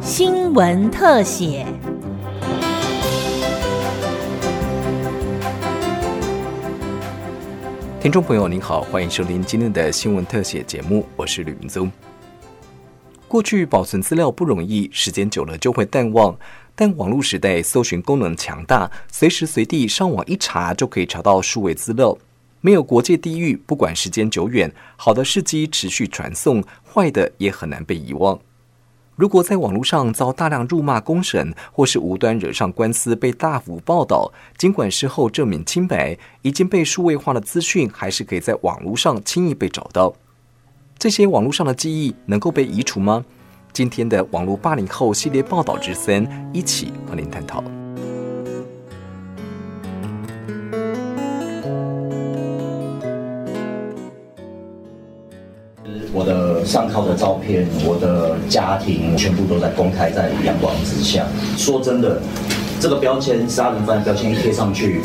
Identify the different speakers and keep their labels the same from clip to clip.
Speaker 1: 新闻特写。
Speaker 2: 听众朋友您好，欢迎收听今天的新闻特写节目，我是吕明宗。过去保存资料不容易，时间久了就会淡忘。但网络时代搜寻功能强大，随时随地上网一查就可以查到数位资料，没有国界地域，不管时间久远，好的事迹持续传送，坏的也很难被遗忘。如果在网络上遭大量辱骂公审，或是无端惹上官司被大幅报道，尽管事后证明清白，已经被数位化的资讯还是可以在网络上轻易被找到。这些网络上的记忆能够被移除吗？今天的网络八零后系列报道之森，一起和您探讨。
Speaker 3: 上靠的照片，我的家庭，全部都在公开在阳光之下。说真的，这个标签杀人犯标签一贴上去，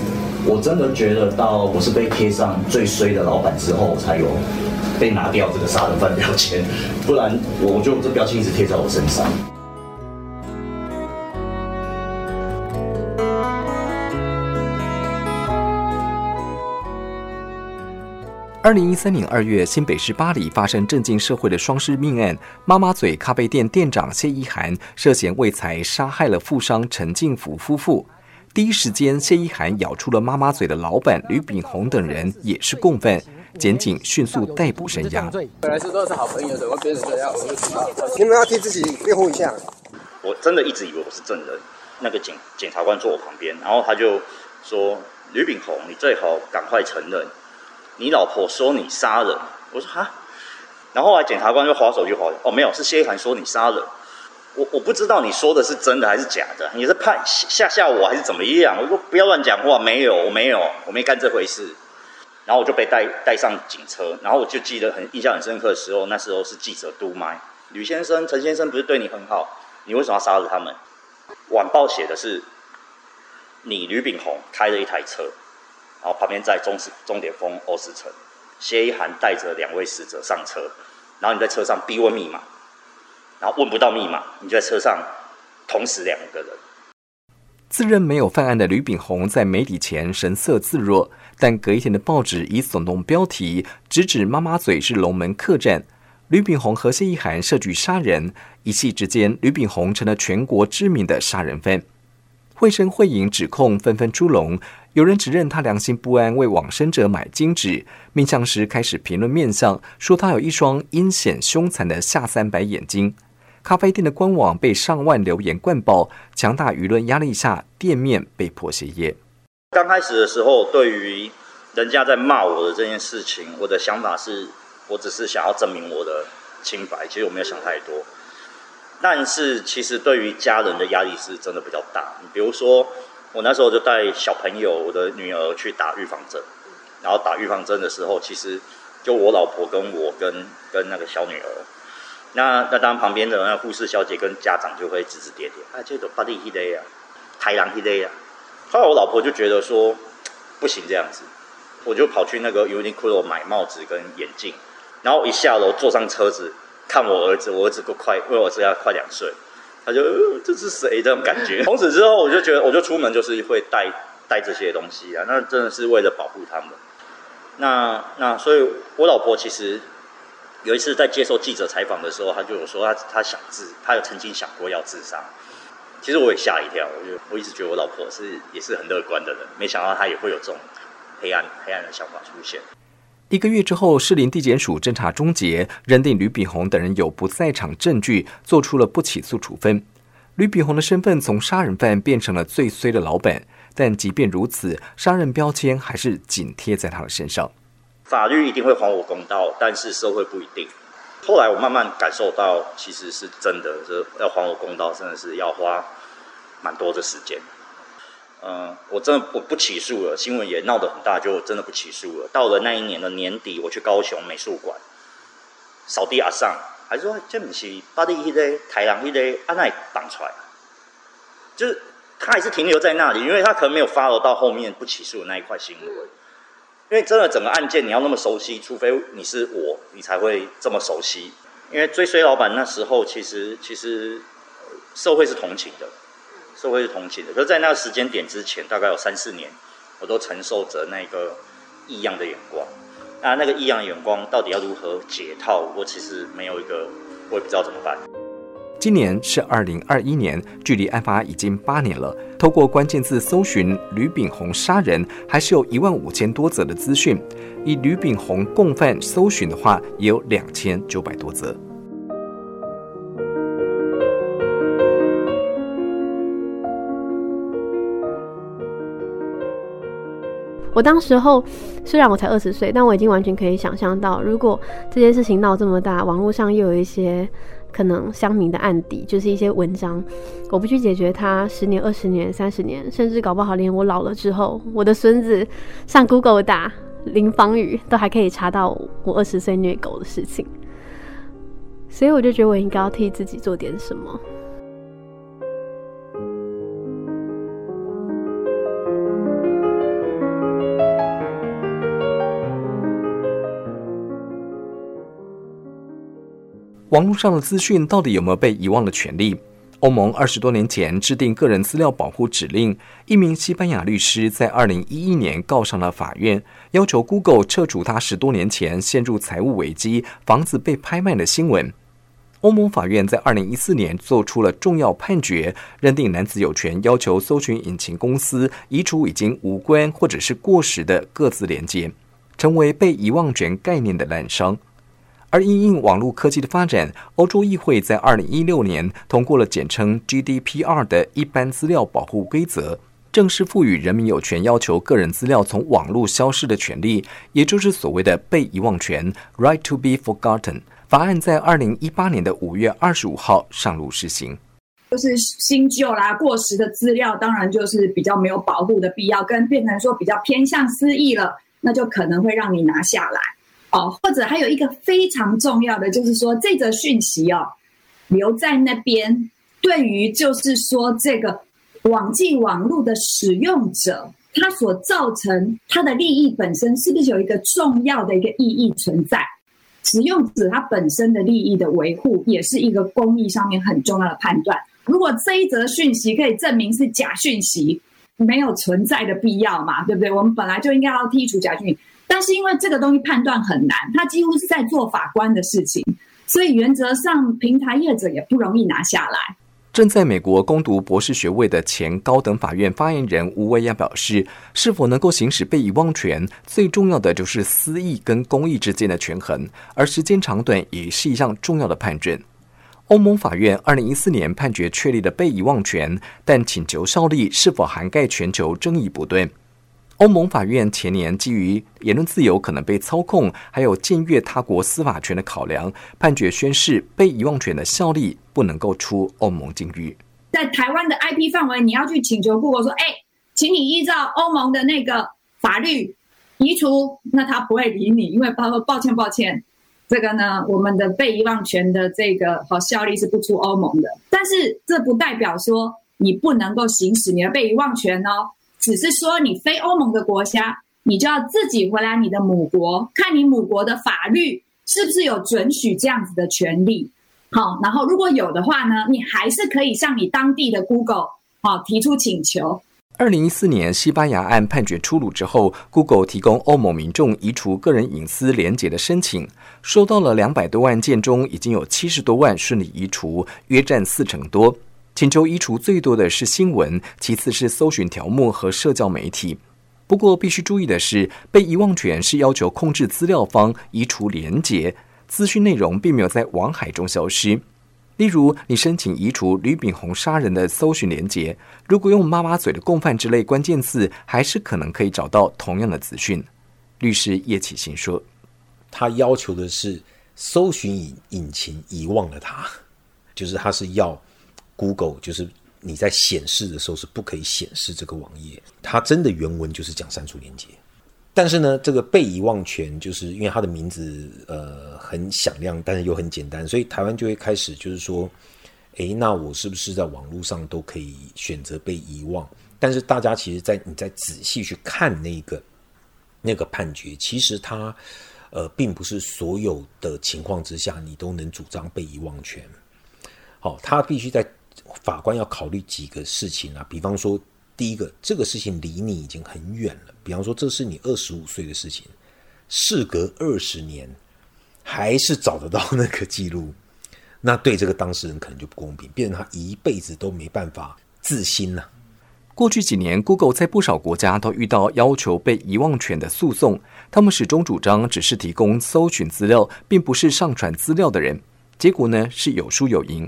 Speaker 3: 我真的觉得到我是被贴上最衰的老板之后，才有被拿掉这个杀人犯标签，不然我就这标签一直贴在我身上。
Speaker 2: 二零一三年二月，新北市巴黎发生震惊社会的双尸命案。妈妈嘴咖啡店店长谢依涵涉嫌为财杀害了富商陈进福夫妇。第一时间，谢依涵咬出了妈妈嘴的老板吕炳宏等人也是共犯，检警迅速逮捕沈阳。
Speaker 4: 本来是都是好朋友，怎么变成这样？我不知道。你们要替自己辩护一下。
Speaker 3: 我真的一直以为我是证人。那个检检察官坐我旁边，然后他就说：“吕炳宏，你最好赶快承认。”你老婆说你杀人，我说哈，然后后来检察官就划手就划，哦没有，是谢一涵说你杀人，我我不知道你说的是真的还是假的，你是怕吓吓我还是怎么样？我说不要乱讲话，没有，我没有，我没干这回事。然后我就被带带上警车，然后我就记得很印象很深刻的时候，那时候是记者督麦，吕先生、陈先生不是对你很好，你为什么要杀了他们？晚报写的是你吕炳宏开了一台车。然后旁边在中终点峰欧斯城，谢一涵带着两位死者上车，然后你在车上逼问密码，然后问不到密码，你就在车上捅死两个人。
Speaker 2: 自认没有犯案的吕炳宏在媒体前神色自若，但隔一天的报纸以耸动标题直指妈妈嘴是龙门客栈，吕炳宏和谢一涵设局杀人，一气之间，吕炳宏成了全国知名的杀人犯。会声会影指控纷纷出笼，有人指认他良心不安，为往生者买金纸；面相时开始评论面相，说他有一双阴险凶残的下三白眼睛。咖啡店的官网被上万留言灌爆，强大舆论压力下，店面被迫歇业。
Speaker 3: 刚开始的时候，对于人家在骂我的这件事情，我的想法是我只是想要证明我的清白，其实我没有想太多。但是其实对于家人的压力是真的比较大。你比如说，我那时候就带小朋友，我的女儿去打预防针，然后打预防针的时候，其实就我老婆跟我跟跟那个小女儿，那那当然旁边的那护士小姐跟家长就会指指点点，啊，这个巴蒂希勒呀，太郎希勒呀。后来我老婆就觉得说不行这样子，我就跑去那个 Uniqlo 买帽子跟眼镜，然后一下楼坐上车子。看我儿子，我儿子够快，因为我儿子要快两岁，他就这是谁这种感觉。从此之后，我就觉得，我就出门就是会带带这些东西啊，那真的是为了保护他们。那那所以，我老婆其实有一次在接受记者采访的时候，她就有说，她她想自，她有曾经想过要自杀。其实我也吓一跳，我就我一直觉得我老婆是也是很乐观的人，没想到她也会有这种黑暗黑暗的想法出现。
Speaker 2: 一个月之后，士林地检署侦查终结，认定吕炳宏等人有不在场证据，做出了不起诉处分。吕炳宏的身份从杀人犯变成了最衰的老板，但即便如此，杀人标签还是紧贴在他的身上。
Speaker 3: 法律一定会还我公道，但是社会不一定。后来我慢慢感受到，其实是真的，是要还我公道，真的是要花蛮多的时间。嗯，我真的我不起诉了，新闻也闹得很大，就真的不起诉了。到了那一年的年底，我去高雄美术馆扫地阿上，还是说这不是巴黎一个台郎一个阿奈绑出来，就是他还是停留在那里，因为他可能没有发了到后面不起诉的那一块新闻。因为真的整个案件你要那么熟悉，除非你是我，你才会这么熟悉。因为追随老板那时候，其实其实社会是同情的，社会是同情的。可是，在那个时间点之前，大概有三四年，我都承受着那个异样的眼光。那那个异样眼光到底要如何解套？我其实没有一个，我也不知道怎么办。
Speaker 2: 今年是二零二一年，距离案发已经八年了。透过关键字搜寻“吕炳宏杀人”，还是有一万五千多则的资讯。以吕炳宏共犯搜寻的话，也有两千九百多则。
Speaker 5: 我当时候虽然我才二十岁，但我已经完全可以想象到，如果这件事情闹这么大，网络上又有一些可能乡民的案底，就是一些文章，我不去解决它，十年、二十年、三十年，甚至搞不好连我老了之后，我的孙子上 Google 打林芳雨，都还可以查到我二十岁虐狗的事情。所以我就觉得我应该要替自己做点什么。
Speaker 2: 网络上的资讯到底有没有被遗忘的权利？欧盟二十多年前制定个人资料保护指令，一名西班牙律师在二零一一年告上了法院，要求 Google 撤除他十多年前陷入财务危机、房子被拍卖的新闻。欧盟法院在二零一四年做出了重要判决，认定男子有权要求搜寻引擎公司移除已经无关或者是过时的各自连接，成为被遗忘权概念的滥觞。而因应网络科技的发展，欧洲议会在二零一六年通过了简称 GDPR 的一般资料保护规则，正式赋予人民有权要求个人资料从网络消失的权利，也就是所谓的被遗忘权 （Right to be forgotten）。法案在二零一八年的五月二十五号上路实行。
Speaker 6: 就是新旧啦、过时的资料，当然就是比较没有保护的必要，跟变成说比较偏向私意了，那就可能会让你拿下来。哦，或者还有一个非常重要的，就是说这则讯息哦，留在那边，对于就是说这个网际网络的使用者，他所造成他的利益本身，是不是有一个重要的一个意义存在？使用者他本身的利益的维护，也是一个公益上面很重要的判断。如果这一则讯息可以证明是假讯息，没有存在的必要嘛？对不对？我们本来就应该要剔除假讯。但是因为这个东西判断很难，他几乎是在做法官的事情，所以原则上平台业者也不容易拿下来。
Speaker 2: 正在美国攻读博士学位的前高等法院发言人吴维亚表示：“是否能够行使被遗忘权，最重要的就是私益跟公益之间的权衡，而时间长短也是一项重要的判准。”欧盟法院二零一四年判决确立了被遗忘权，但请求效力是否涵盖全球争议不断。欧盟法院前年基于言论自由可能被操控，还有僭越他国司法权的考量，判决宣誓被遗忘权的效力不能够出欧盟境域。
Speaker 6: 在台湾的 IP 范围，你要去请求 Google 说：“哎，请你依照欧盟的那个法律移除。”那他不会理你，因为他说：“抱歉，抱歉，这个呢，我们的被遗忘权的这个好效力是不出欧盟的。”但是这不代表说你不能够行使你的被遗忘权哦。只是说，你非欧盟的国家，你就要自己回来你的母国，看你母国的法律是不是有准许这样子的权利。好，然后如果有的话呢，你还是可以向你当地的 Google 好提出请求。
Speaker 2: 二零一四年西班牙案判决出炉之后，Google 提供欧盟民众移除个人隐私连接的申请，收到了两百多万件中，已经有七十多万顺利移除，约占四成多。请求移除最多的是新闻，其次是搜寻条目和社交媒体。不过，必须注意的是，被遗忘权是要求控制资料方移除连接，资讯内容并没有在网海中消失。例如，你申请移除吕炳宏杀人的搜寻连接，如果用“妈妈嘴”的共犯之类关键字，还是可能可以找到同样的资讯。律师叶启新说：“
Speaker 7: 他要求的是搜寻引引擎遗忘了他，就是他是要。” Google 就是你在显示的时候是不可以显示这个网页，它真的原文就是讲删除连接。但是呢，这个被遗忘权就是因为它的名字呃很响亮，但是又很简单，所以台湾就会开始就是说，诶，那我是不是在网络上都可以选择被遗忘？但是大家其实，在你在仔细去看那个那个判决，其实它呃，并不是所有的情况之下你都能主张被遗忘权。好，它必须在法官要考虑几个事情啊，比方说，第一个，这个事情离你已经很远了，比方说，这是你二十五岁的事情，事隔二十年，还是找得到那个记录，那对这个当事人可能就不公平，变成他一辈子都没办法自新了。
Speaker 2: 过去几年，Google 在不少国家都遇到要求被遗忘权的诉讼。他们始终主张只是提供搜寻资料，并不是上传资料的人。结果呢是有输有赢。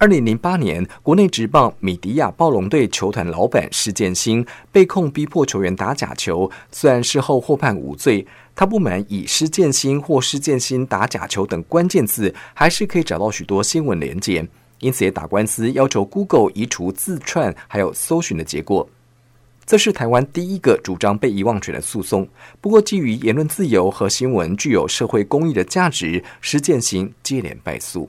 Speaker 2: 二零零八年，国内职棒米迪亚暴龙队球团老板施建新被控逼迫球员打假球，虽然事后获判无罪，他不满以施建新或施建新打假球等关键字，还是可以找到许多新闻连结。因此也打官司，要求 Google 移除自串还有搜寻的结果。这是台湾第一个主张被遗忘权的诉讼。不过，基于言论自由和新闻具有社会公益的价值，施建新接连败诉。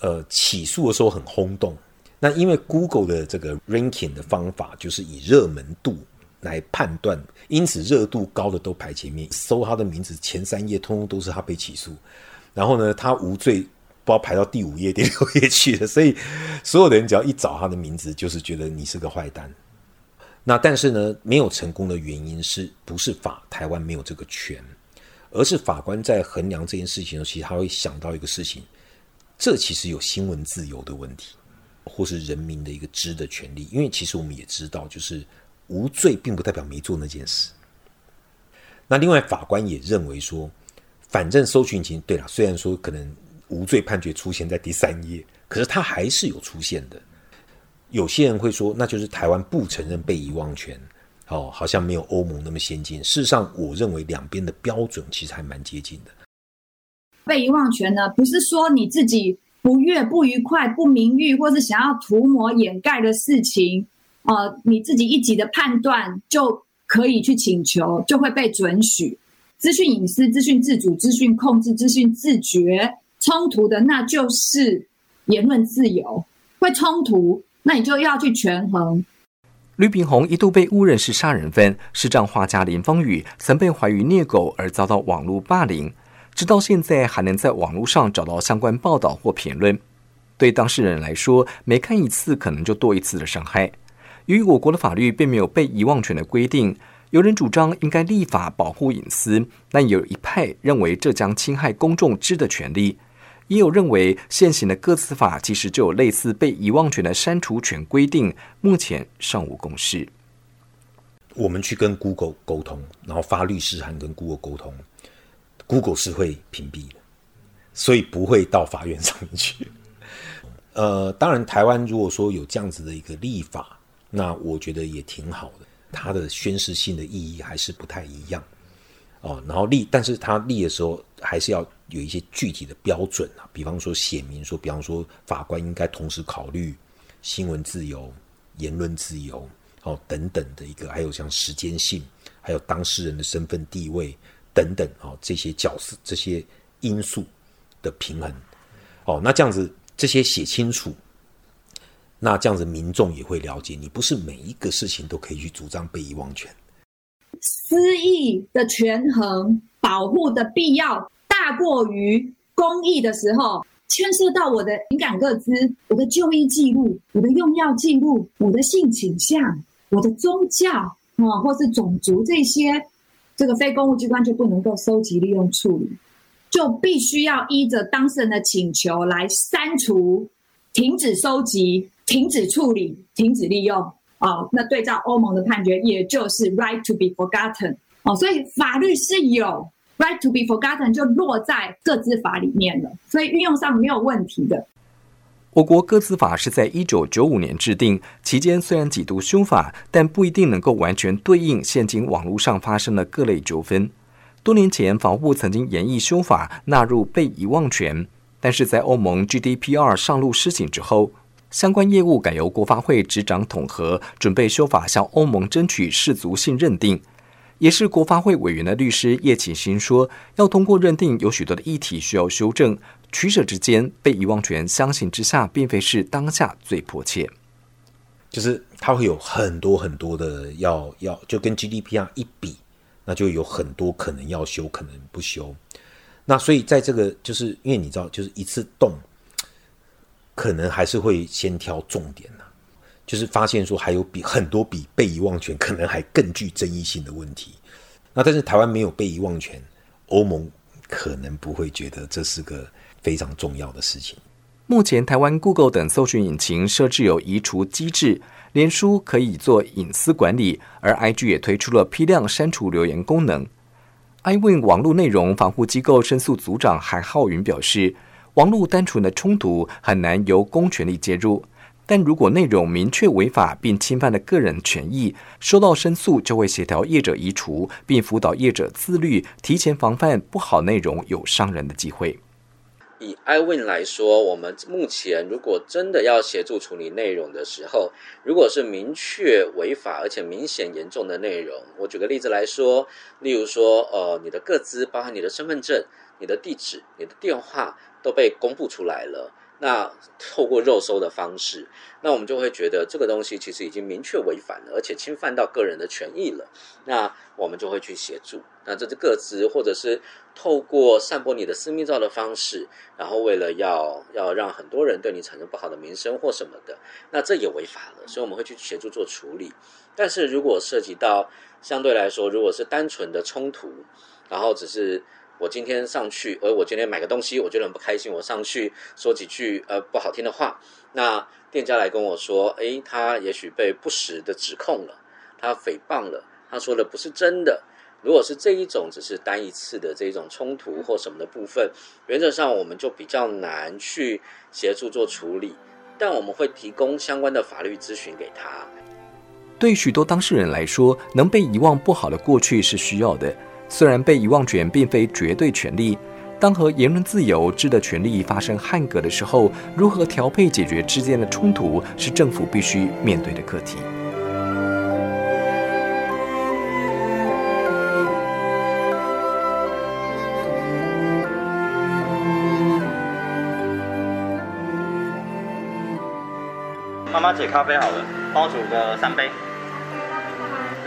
Speaker 7: 呃，起诉的时候很轰动。那因为 Google 的这个 ranking 的方法就是以热门度来判断，因此热度高的都排前面。搜他的名字前三页，通通都是他被起诉。然后呢，他无罪。不知道排到第五页、第六页去了，所以所有的人只要一找他的名字，就是觉得你是个坏蛋。那但是呢，没有成功的原因是不是法台湾没有这个权，而是法官在衡量这件事情的时候，其实他会想到一个事情：这其实有新闻自由的问题，或是人民的一个知的权利。因为其实我们也知道，就是无罪并不代表没做那件事。那另外，法官也认为说，反正搜寻引擎对了，虽然说可能。无罪判决出现在第三页，可是它还是有出现的。有些人会说，那就是台湾不承认被遗忘权，哦，好像没有欧盟那么先进。事实上，我认为两边的标准其实还蛮接近的。
Speaker 6: 被遗忘权呢，不是说你自己不悦、不愉快、不名誉，或是想要涂抹掩盖的事情，呃，你自己一己的判断就可以去请求，就会被准许。资讯隐私、资讯自主、资讯控制、资讯自觉。冲突的那就是言论自由，会冲突，那你就要去权衡。
Speaker 2: 吕炳宏一度被误认是杀人犯，视障画家林芳雨曾被怀疑虐狗而遭到网络霸凌，直到现在还能在网络上找到相关报道或评论。对当事人来说，每看一次可能就多一次的伤害。由于我国的法律并没有被遗忘权的规定，有人主张应该立法保护隐私，但有一派认为这将侵害公众知的权利。也有认为，现行的个资法其实就有类似被遗忘权的删除权规定，目前尚无共识。
Speaker 7: 我们去跟 Google 沟通，然后发律师函跟 Google 沟通，Google 是会屏蔽的，所以不会到法院上面去。呃，当然，台湾如果说有这样子的一个立法，那我觉得也挺好的，它的宣示性的意义还是不太一样。哦，然后立，但是他立的时候还是要有一些具体的标准啊，比方说写明说，比方说法官应该同时考虑新闻自由、言论自由，哦等等的一个，还有像时间性，还有当事人的身份地位等等，哦这些角色这些因素的平衡，哦那这样子这些写清楚，那这样子民众也会了解，你不是每一个事情都可以去主张被遗忘权。
Speaker 6: 私益的权衡保护的必要大过于公益的时候，牵涉到我的敏感个资、我的就医记录、我的用药记录、我的性倾向、我的宗教啊，或是种族这些，这个非公务机关就不能够收集、利用、处理，就必须要依着当事人的请求来删除、停止收集、停止处理、停止利用。哦，那对照欧盟的判决，也就是 right to be forgotten 哦，所以法律是有 right to be forgotten 就落在各自法里面了，所以运用上没有问题的。
Speaker 2: 我国各自法是在一九九五年制定，期间虽然几度修法，但不一定能够完全对应现今网络上发生的各类纠纷。多年前，法务曾经研议修法纳入被遗忘权，但是在欧盟 GDPR 上路施行之后。相关业务改由国发会执掌统合，准备修法向欧盟争取氏族性认定。也是国发会委员的律师叶启新说，要通过认定有许多的议题需要修正，取舍之间被遗忘权相形之下，并非是当下最迫切。
Speaker 7: 就是它会有很多很多的要要，就跟 GDPR 一比，那就有很多可能要修，可能不修。那所以在这个，就是因为你知道，就是一次动，可能还是会先挑重点、就是发现说还有比很多比被遗忘权可能还更具争议性的问题。那但是台湾没有被遗忘权，欧盟可能不会觉得这是个非常重要的事情。
Speaker 2: 目前，台湾 Google 等搜寻引擎设置有移除机制，脸书可以做隐私管理，而 IG 也推出了批量删除留言功能。iWin 网络内容防护机构申诉组长韩浩云表示，网络单纯的冲突很难由公权力介入，但如果内容明确违法并侵犯了个人权益，收到申诉就会协调业者移除，并辅导业者自律，提前防范不好内容有伤人的机会。
Speaker 8: 以 iWin 来说，我们目前如果真的要协助处理内容的时候，如果是明确违法而且明显严重的内容，我举个例子来说，例如说，呃，你的个资，包含你的身份证、你的地址、你的电话都被公布出来了。那透过肉搜的方式，那我们就会觉得这个东西其实已经明确违反了，而且侵犯到个人的权益了。那我们就会去协助。那这是个资，或者是透过散播你的私密照的方式，然后为了要要让很多人对你产生不好的名声或什么的，那这也违法了。所以我们会去协助做处理。但是如果涉及到相对来说，如果是单纯的冲突，然后只是。我今天上去，而我今天买个东西，我觉得很不开心。我上去说几句呃不好听的话，那店家来跟我说，诶，他也许被不实的指控了，他诽谤了，他说的不是真的。如果是这一种只是单一次的这种冲突或什么的部分，原则上我们就比较难去协助做处理，但我们会提供相关的法律咨询给他。
Speaker 2: 对许多当事人来说，能被遗忘不好的过去是需要的。虽然被遗忘权并非绝对权利，当和言论自由、知的权利发生汉格的时候，如何调配解决之间的冲突，是政府必须面对的课题。
Speaker 3: 妈妈煮咖啡好了，帮我煮个三杯。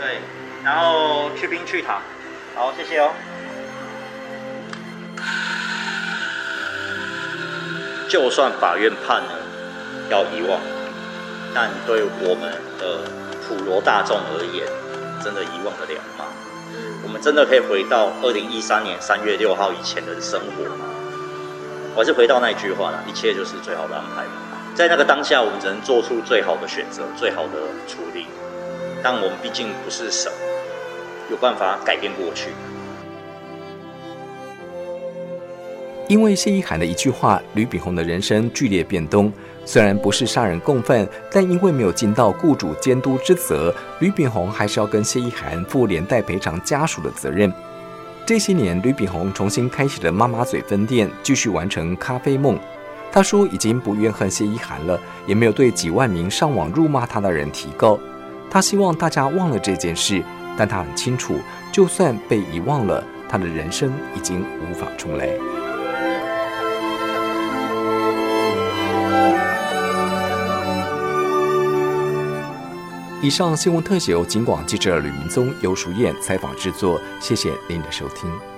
Speaker 3: 对，然后去冰去糖。好，谢谢哦。就算法院判了要遗忘，但对我们的普罗大众而言，真的遗忘得了吗？我们真的可以回到二零一三年三月六号以前的生活吗？我还是回到那句话了，一切就是最好的安排。在那个当下，我们只能做出最好的选择，最好的处理。但我们毕竟不是神。有办法改变过去。
Speaker 2: 因为谢依涵的一句话，吕炳宏的人生剧烈变动。虽然不是杀人共犯，但因为没有尽到雇主监督之责，吕炳宏还是要跟谢依涵负连带赔偿家属的责任。这些年，吕炳宏重新开启了妈妈嘴分店，继续完成咖啡梦。他说，已经不怨恨谢依涵了，也没有对几万名上网辱骂他的人提告。他希望大家忘了这件事。但他很清楚，就算被遗忘了，他的人生已经无法重来。以上新闻特写由警广记者吕明宗、尤淑燕采访制作，谢谢您的收听。